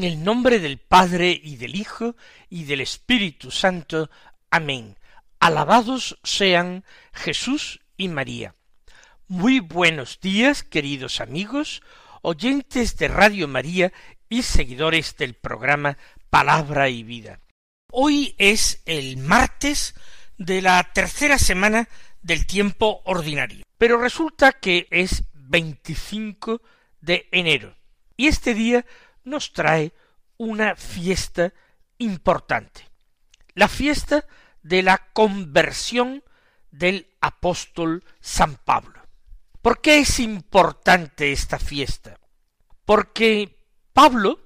En el nombre del Padre y del Hijo y del Espíritu Santo. Amén. Alabados sean Jesús y María. Muy buenos días, queridos amigos, oyentes de Radio María y seguidores del programa Palabra y Vida. Hoy es el martes de la tercera semana del tiempo ordinario, pero resulta que es 25 de enero y este día nos trae una fiesta importante, la fiesta de la conversión del apóstol San Pablo. ¿Por qué es importante esta fiesta? Porque Pablo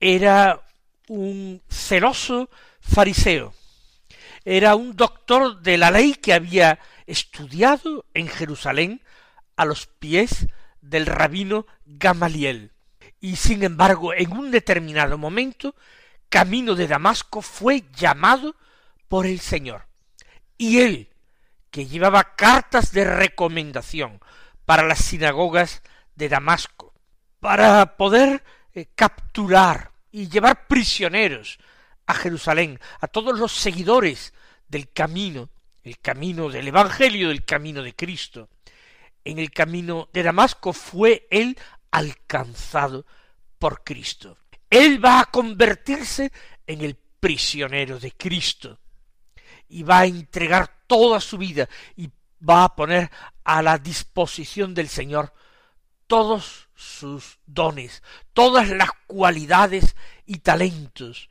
era un celoso fariseo, era un doctor de la ley que había estudiado en Jerusalén a los pies del rabino Gamaliel y sin embargo en un determinado momento, camino de Damasco fue llamado por el Señor. Y él, que llevaba cartas de recomendación para las sinagogas de Damasco, para poder eh, capturar y llevar prisioneros a Jerusalén, a todos los seguidores del camino, el camino del Evangelio, del camino de Cristo. En el camino de Damasco fue él alcanzado por Cristo. Él va a convertirse en el prisionero de Cristo y va a entregar toda su vida y va a poner a la disposición del Señor todos sus dones, todas las cualidades y talentos,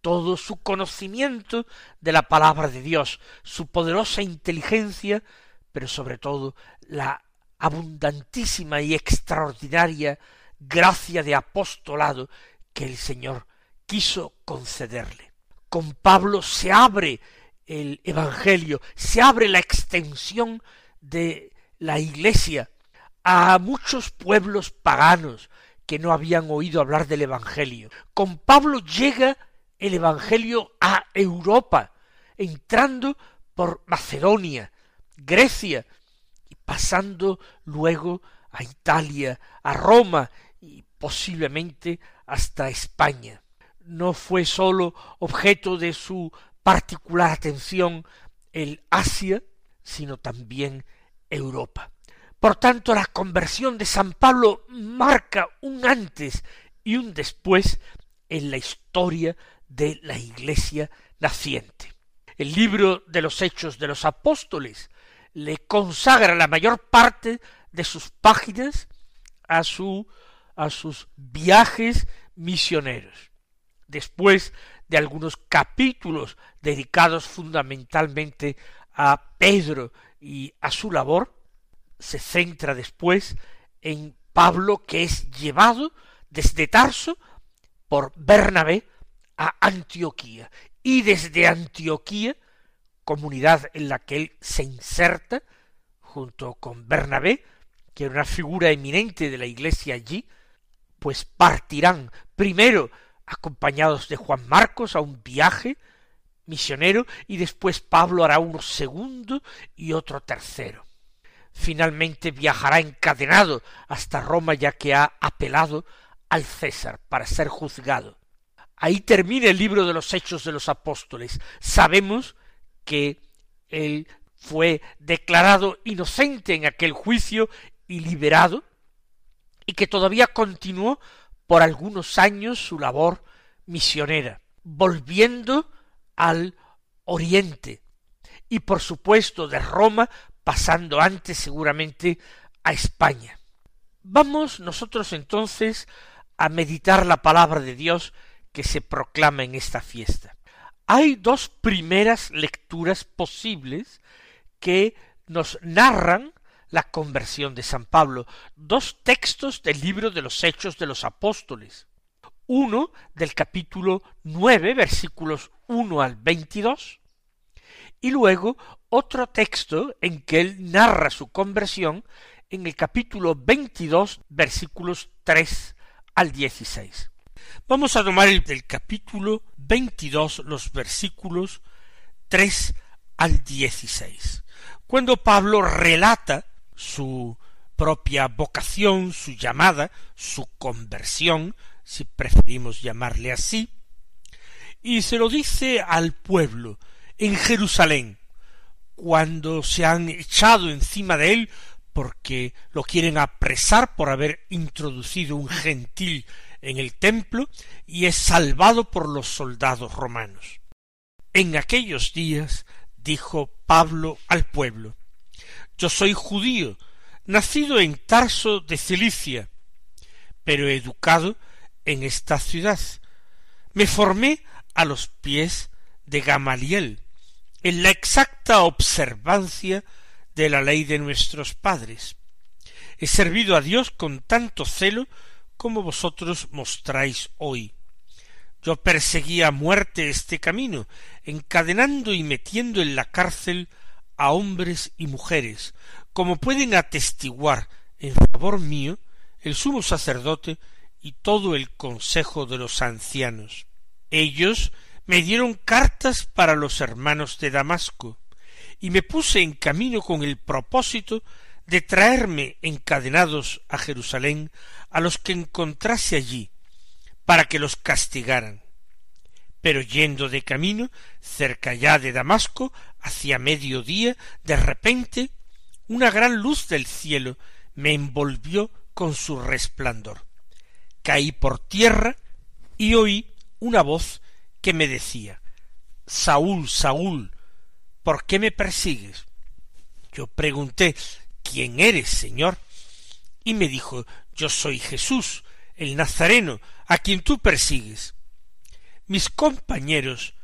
todo su conocimiento de la palabra de Dios, su poderosa inteligencia, pero sobre todo la abundantísima y extraordinaria gracia de apostolado que el Señor quiso concederle. Con Pablo se abre el Evangelio, se abre la extensión de la Iglesia a muchos pueblos paganos que no habían oído hablar del Evangelio. Con Pablo llega el Evangelio a Europa, entrando por Macedonia, Grecia, pasando luego a Italia, a Roma y posiblemente hasta España. No fue sólo objeto de su particular atención el Asia, sino también Europa. Por tanto, la conversión de San Pablo marca un antes y un después en la historia de la Iglesia naciente. El libro de los Hechos de los Apóstoles le consagra la mayor parte de sus páginas a su a sus viajes misioneros. Después de algunos capítulos dedicados fundamentalmente a Pedro y a su labor, se centra después en Pablo que es llevado desde Tarso por Bernabé a Antioquía y desde Antioquía comunidad en la que él se inserta junto con Bernabé, que era una figura eminente de la iglesia allí, pues partirán primero acompañados de Juan Marcos a un viaje misionero y después Pablo hará uno segundo y otro tercero. Finalmente viajará encadenado hasta Roma ya que ha apelado al César para ser juzgado. Ahí termina el libro de los Hechos de los Apóstoles. Sabemos que él fue declarado inocente en aquel juicio y liberado, y que todavía continuó por algunos años su labor misionera, volviendo al oriente, y por supuesto de Roma, pasando antes seguramente a España. Vamos nosotros entonces a meditar la palabra de Dios que se proclama en esta fiesta hay dos primeras lecturas posibles que nos narran la conversión de San Pablo, dos textos del libro de los Hechos de los Apóstoles, uno del capítulo nueve versículos uno al veintidós. Y luego otro texto en que él narra su conversión en el capítulo 22, versículos 3 al 16. Vamos a tomar el del capítulo 22, los versículos 3 al 16, cuando Pablo relata su propia vocación, su llamada, su conversión, si preferimos llamarle así, y se lo dice al pueblo en Jerusalén, cuando se han echado encima de él porque lo quieren apresar por haber introducido un gentil en el templo y es salvado por los soldados romanos. En aquellos días dijo Pablo al pueblo Yo soy judío, nacido en Tarso de Cilicia, pero educado en esta ciudad. Me formé a los pies de Gamaliel, en la exacta observancia de la ley de nuestros padres. He servido a Dios con tanto celo como vosotros mostráis hoy. Yo perseguí a muerte este camino, encadenando y metiendo en la cárcel a hombres y mujeres, como pueden atestiguar en favor mío el sumo sacerdote y todo el consejo de los ancianos. Ellos me dieron cartas para los hermanos de Damasco, y me puse en camino con el propósito de traerme encadenados a Jerusalén a los que encontrase allí, para que los castigaran. Pero yendo de camino, cerca ya de Damasco, hacia mediodía, de repente, una gran luz del cielo me envolvió con su resplandor. Caí por tierra y oí una voz que me decía Saúl, Saúl, ¿por qué me persigues? Yo pregunté ¿Quién eres, Señor? Y me dijo Yo soy Jesús, el Nazareno, a quien tú persigues. Mis compañeros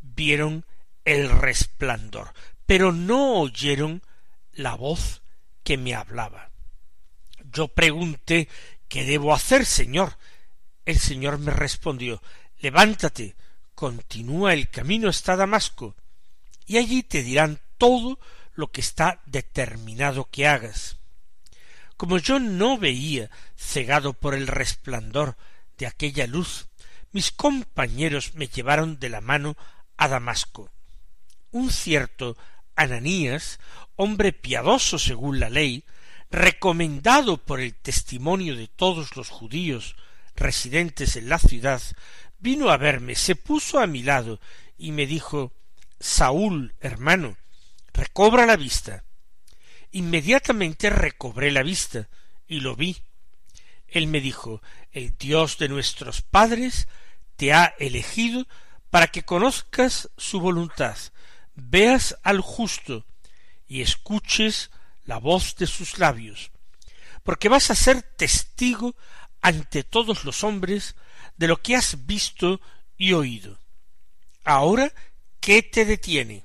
vieron el resplandor, pero no oyeron la voz que me hablaba. Yo pregunté ¿Qué debo hacer, Señor? El Señor me respondió Levántate, continúa el camino hasta Damasco, y allí te dirán todo lo que está determinado que hagas. Como yo no veía, cegado por el resplandor de aquella luz, mis compañeros me llevaron de la mano a Damasco. Un cierto Ananías, hombre piadoso según la ley, recomendado por el testimonio de todos los judíos residentes en la ciudad, vino a verme, se puso a mi lado y me dijo Saúl, hermano, recobra la vista. Inmediatamente recobré la vista y lo vi. Él me dijo El Dios de nuestros padres te ha elegido para que conozcas su voluntad, veas al justo y escuches la voz de sus labios, porque vas a ser testigo ante todos los hombres de lo que has visto y oído. Ahora, ¿qué te detiene?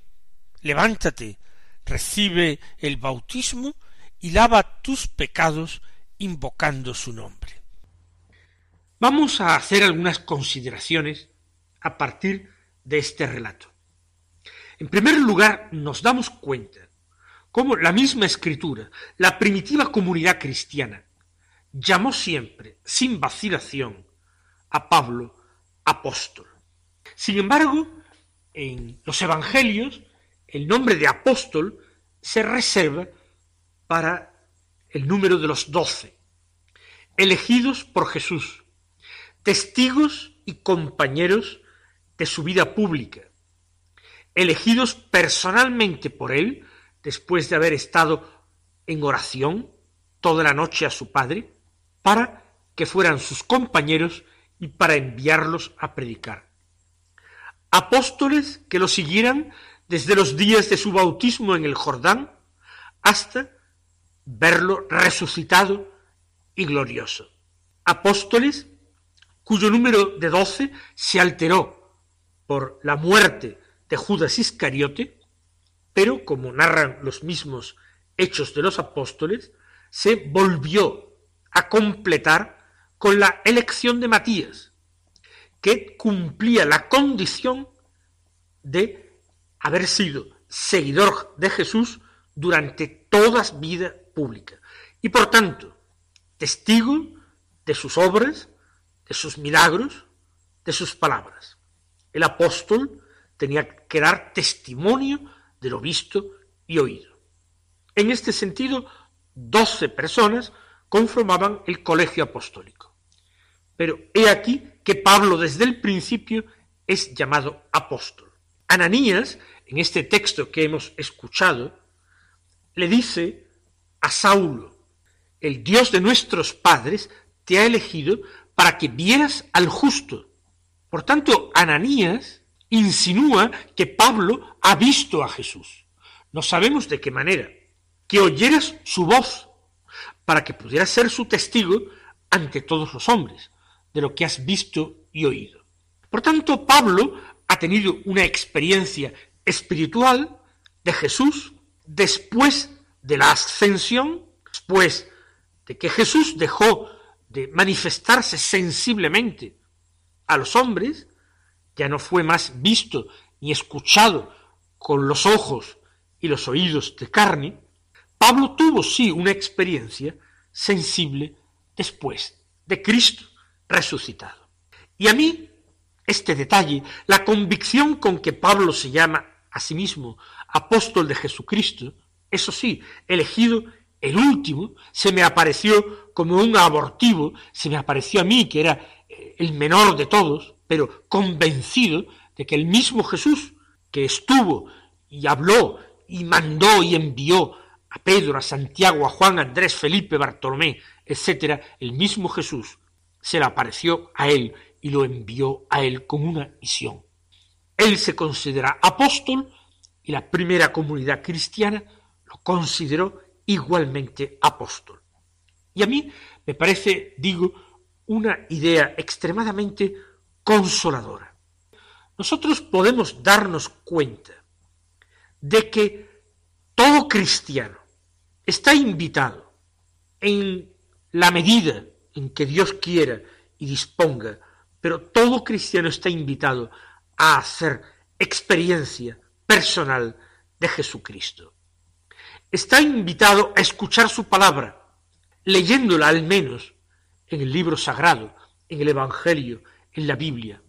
Levántate, recibe el bautismo y lava tus pecados invocando su nombre. Vamos a hacer algunas consideraciones a partir de este relato. En primer lugar, nos damos cuenta cómo la misma escritura, la primitiva comunidad cristiana, llamó siempre, sin vacilación, a Pablo apóstol. Sin embargo, en los evangelios, el nombre de apóstol se reserva para el número de los doce, elegidos por Jesús, testigos y compañeros de su vida pública, elegidos personalmente por él después de haber estado en oración toda la noche a su Padre, para que fueran sus compañeros y para enviarlos a predicar. Apóstoles que lo siguieran desde los días de su bautismo en el Jordán hasta verlo resucitado y glorioso. Apóstoles cuyo número de doce se alteró por la muerte de Judas Iscariote, pero como narran los mismos hechos de los apóstoles, se volvió a completar con la elección de Matías, que cumplía la condición de haber sido seguidor de Jesús durante toda su vida pública y por tanto testigo de sus obras, de sus milagros, de sus palabras. El apóstol tenía que dar testimonio de lo visto y oído. En este sentido, doce personas conformaban el colegio apostólico. Pero he aquí que Pablo desde el principio es llamado apóstol. Ananías, en este texto que hemos escuchado, le dice a Saulo, el Dios de nuestros padres te ha elegido para que vieras al justo. Por tanto, Ananías insinúa que Pablo ha visto a Jesús. No sabemos de qué manera. Que oyeras su voz, para que pudieras ser su testigo ante todos los hombres de lo que has visto y oído. Por tanto, Pablo ha tenido una experiencia espiritual de Jesús después de la ascensión, después de que Jesús dejó de manifestarse sensiblemente a los hombres, ya no fue más visto ni escuchado con los ojos y los oídos de carne, Pablo tuvo sí una experiencia sensible después de Cristo resucitado. Y a mí, este detalle, la convicción con que Pablo se llama a sí mismo apóstol de Jesucristo, eso sí, elegido el último, se me apareció como un abortivo, se me apareció a mí, que era eh, el menor de todos, pero convencido de que el mismo Jesús, que estuvo y habló y mandó y envió a Pedro, a Santiago, a Juan, a Andrés, Felipe, Bartolomé, etcétera, el mismo Jesús se le apareció a él y lo envió a él con una misión. Él se considera apóstol y la primera comunidad cristiana lo consideró igualmente apóstol. Y a mí me parece, digo, una idea extremadamente consoladora. Nosotros podemos darnos cuenta de que todo cristiano está invitado en la medida en que Dios quiera y disponga, pero todo cristiano está invitado a hacer experiencia personal de Jesucristo. Está invitado a escuchar su palabra, leyéndola al menos en el libro sagrado, en el Evangelio, en la Biblia.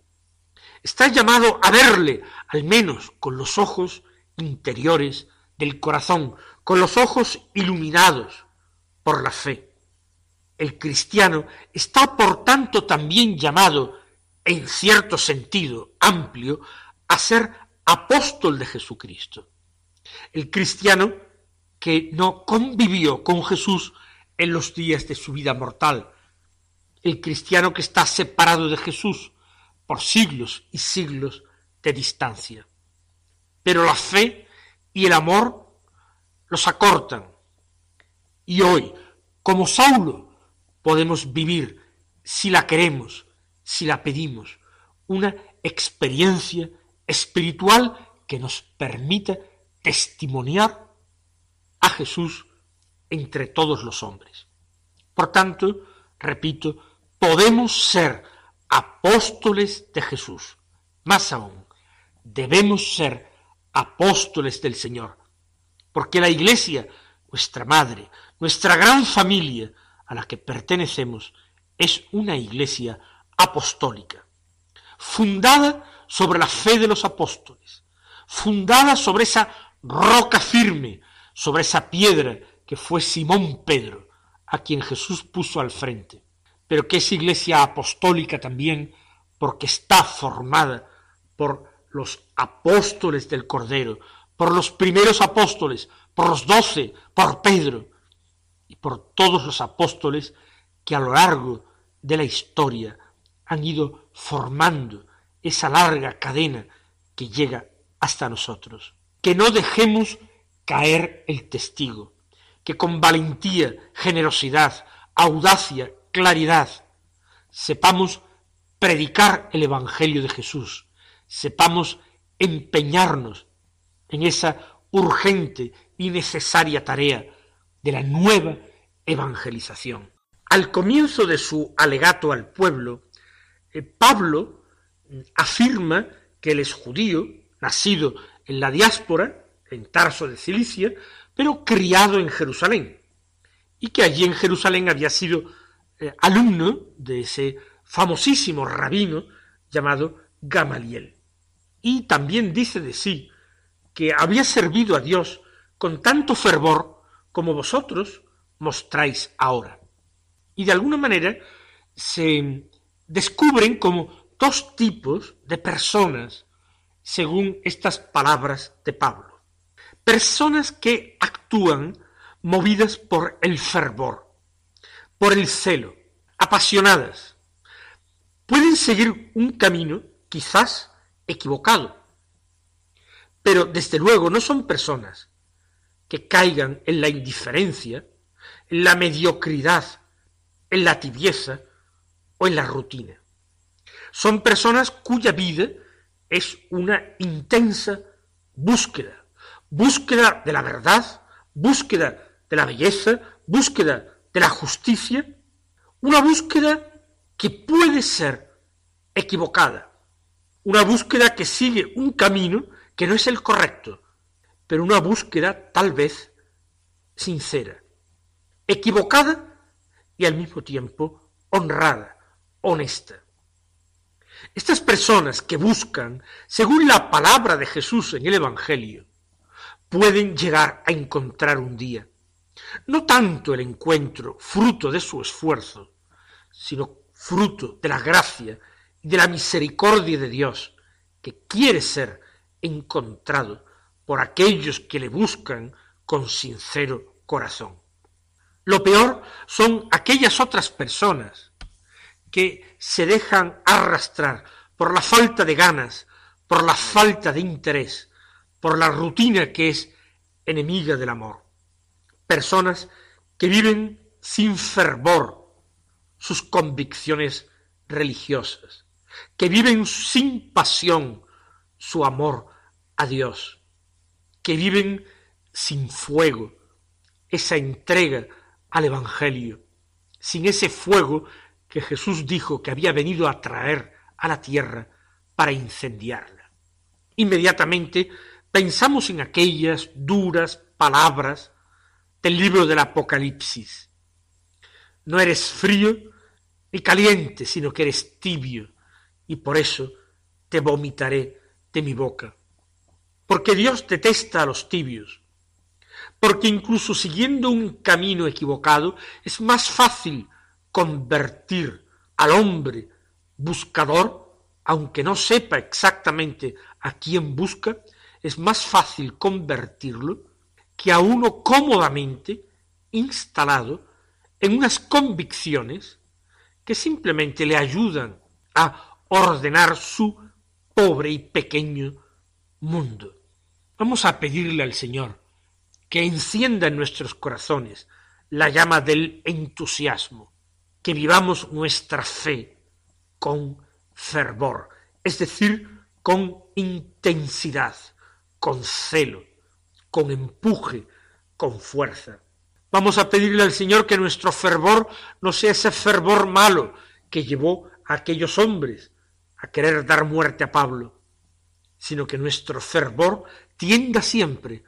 Está llamado a verle, al menos con los ojos interiores del corazón, con los ojos iluminados por la fe. El cristiano está por tanto también llamado, en cierto sentido amplio, a ser apóstol de Jesucristo. El cristiano que no convivió con Jesús en los días de su vida mortal, el cristiano que está separado de Jesús por siglos y siglos de distancia. Pero la fe y el amor los acortan. Y hoy, como Saulo, podemos vivir, si la queremos, si la pedimos, una experiencia espiritual que nos permita testimoniar a Jesús entre todos los hombres. Por tanto, repito, podemos ser apóstoles de Jesús. Más aún, debemos ser apóstoles del Señor, porque la Iglesia, nuestra madre, nuestra gran familia, a la que pertenecemos es una iglesia apostólica, fundada sobre la fe de los apóstoles, fundada sobre esa roca firme, sobre esa piedra que fue Simón Pedro, a quien Jesús puso al frente, pero que es iglesia apostólica también porque está formada por los apóstoles del Cordero, por los primeros apóstoles, por los doce, por Pedro, y por todos los apóstoles que a lo largo de la historia han ido formando esa larga cadena que llega hasta nosotros. Que no dejemos caer el testigo, que con valentía, generosidad, audacia, claridad, sepamos predicar el Evangelio de Jesús, sepamos empeñarnos en esa urgente y necesaria tarea de la nueva evangelización. Al comienzo de su alegato al pueblo, eh, Pablo afirma que él es judío, nacido en la diáspora, en Tarso de Cilicia, pero criado en Jerusalén, y que allí en Jerusalén había sido eh, alumno de ese famosísimo rabino llamado Gamaliel. Y también dice de sí que había servido a Dios con tanto fervor como vosotros mostráis ahora. Y de alguna manera se descubren como dos tipos de personas según estas palabras de Pablo. Personas que actúan movidas por el fervor, por el celo, apasionadas. Pueden seguir un camino quizás equivocado, pero desde luego no son personas que caigan en la indiferencia, en la mediocridad, en la tibieza o en la rutina. Son personas cuya vida es una intensa búsqueda, búsqueda de la verdad, búsqueda de la belleza, búsqueda de la justicia, una búsqueda que puede ser equivocada, una búsqueda que sigue un camino que no es el correcto, pero una búsqueda tal vez sincera, equivocada y al mismo tiempo honrada, honesta. Estas personas que buscan, según la palabra de Jesús en el Evangelio, pueden llegar a encontrar un día, no tanto el encuentro fruto de su esfuerzo, sino fruto de la gracia y de la misericordia de Dios, que quiere ser encontrado por aquellos que le buscan con sincero corazón. Lo peor son aquellas otras personas que se dejan arrastrar por la falta de ganas, por la falta de interés, por la rutina que es enemiga del amor. Personas que viven sin fervor sus convicciones religiosas, que viven sin pasión su amor a Dios, que viven sin fuego esa entrega al Evangelio, sin ese fuego que Jesús dijo que había venido a traer a la tierra para incendiarla. Inmediatamente pensamos en aquellas duras palabras del libro del Apocalipsis. No eres frío ni caliente, sino que eres tibio, y por eso te vomitaré de mi boca. Porque Dios detesta a los tibios, porque incluso siguiendo un camino equivocado es más fácil convertir al hombre buscador, aunque no sepa exactamente a quién busca, es más fácil convertirlo que a uno cómodamente instalado en unas convicciones que simplemente le ayudan a ordenar su pobre y pequeño mundo. Vamos a pedirle al Señor que encienda en nuestros corazones la llama del entusiasmo, que vivamos nuestra fe con fervor, es decir, con intensidad, con celo, con empuje, con fuerza. Vamos a pedirle al Señor que nuestro fervor no sea ese fervor malo que llevó a aquellos hombres a querer dar muerte a Pablo, sino que nuestro fervor tienda siempre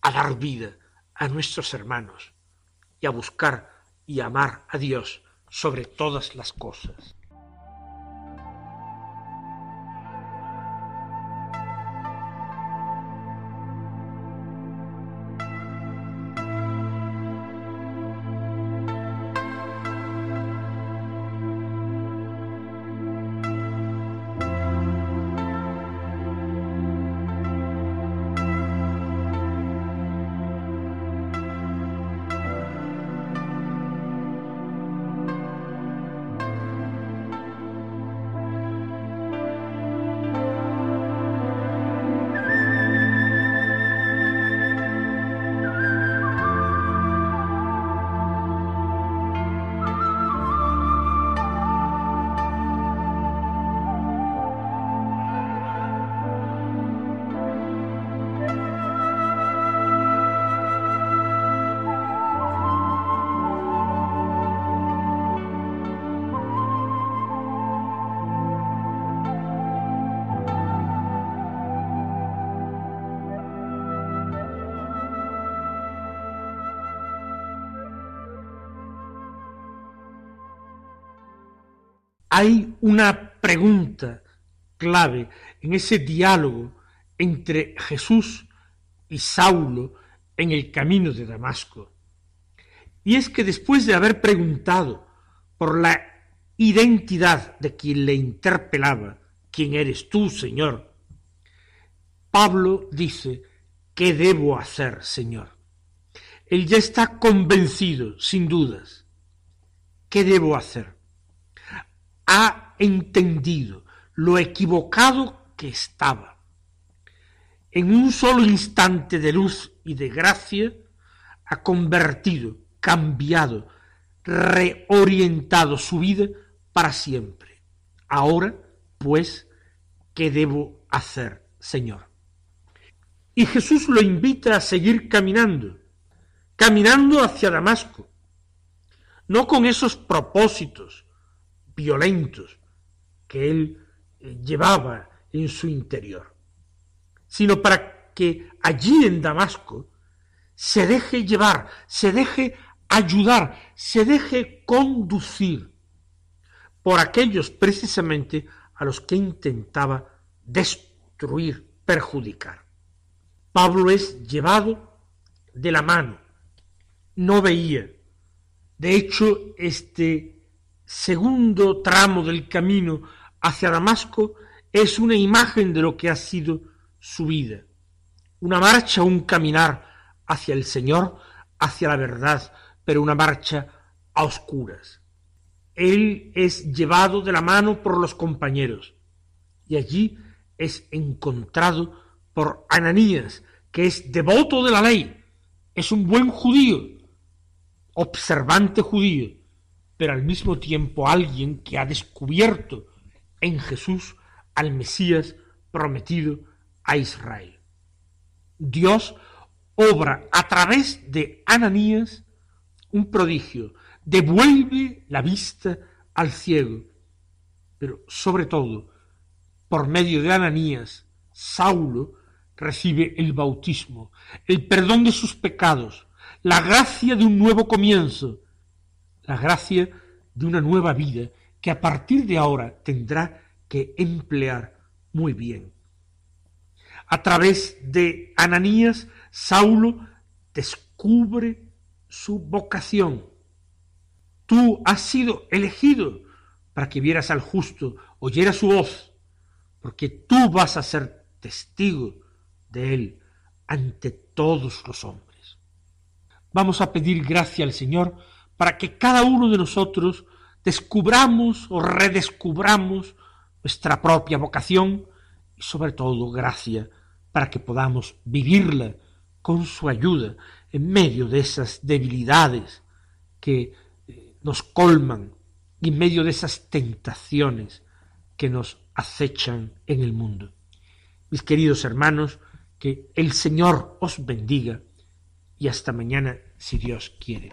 a dar vida a nuestros hermanos y a buscar y amar a Dios sobre todas las cosas. Hay una pregunta clave en ese diálogo entre Jesús y Saulo en el camino de Damasco. Y es que después de haber preguntado por la identidad de quien le interpelaba, ¿quién eres tú, Señor? Pablo dice, ¿qué debo hacer, Señor? Él ya está convencido, sin dudas. ¿Qué debo hacer? Ha entendido lo equivocado que estaba. En un solo instante de luz y de gracia, ha convertido, cambiado, reorientado su vida para siempre. Ahora, pues, ¿qué debo hacer, Señor? Y Jesús lo invita a seguir caminando, caminando hacia Damasco, no con esos propósitos violentos que él eh, llevaba en su interior, sino para que allí en Damasco se deje llevar, se deje ayudar, se deje conducir por aquellos precisamente a los que intentaba destruir, perjudicar. Pablo es llevado de la mano, no veía. De hecho, este segundo tramo del camino hacia Damasco es una imagen de lo que ha sido su vida, una marcha, un caminar hacia el Señor, hacia la verdad, pero una marcha a oscuras. Él es llevado de la mano por los compañeros y allí es encontrado por Ananías, que es devoto de la ley, es un buen judío, observante judío, pero al mismo tiempo alguien que ha descubierto en Jesús al Mesías prometido a Israel. Dios obra a través de Ananías un prodigio, devuelve la vista al ciego, pero sobre todo, por medio de Ananías, Saulo recibe el bautismo, el perdón de sus pecados, la gracia de un nuevo comienzo, la gracia de una nueva vida que a partir de ahora tendrá que emplear muy bien. A través de Ananías, Saulo descubre su vocación. Tú has sido elegido para que vieras al justo, oyeras su voz, porque tú vas a ser testigo de él ante todos los hombres. Vamos a pedir gracia al Señor para que cada uno de nosotros descubramos o redescubramos nuestra propia vocación y sobre todo gracia para que podamos vivirla con su ayuda en medio de esas debilidades que eh, nos colman y en medio de esas tentaciones que nos acechan en el mundo. Mis queridos hermanos, que el Señor os bendiga y hasta mañana si Dios quiere.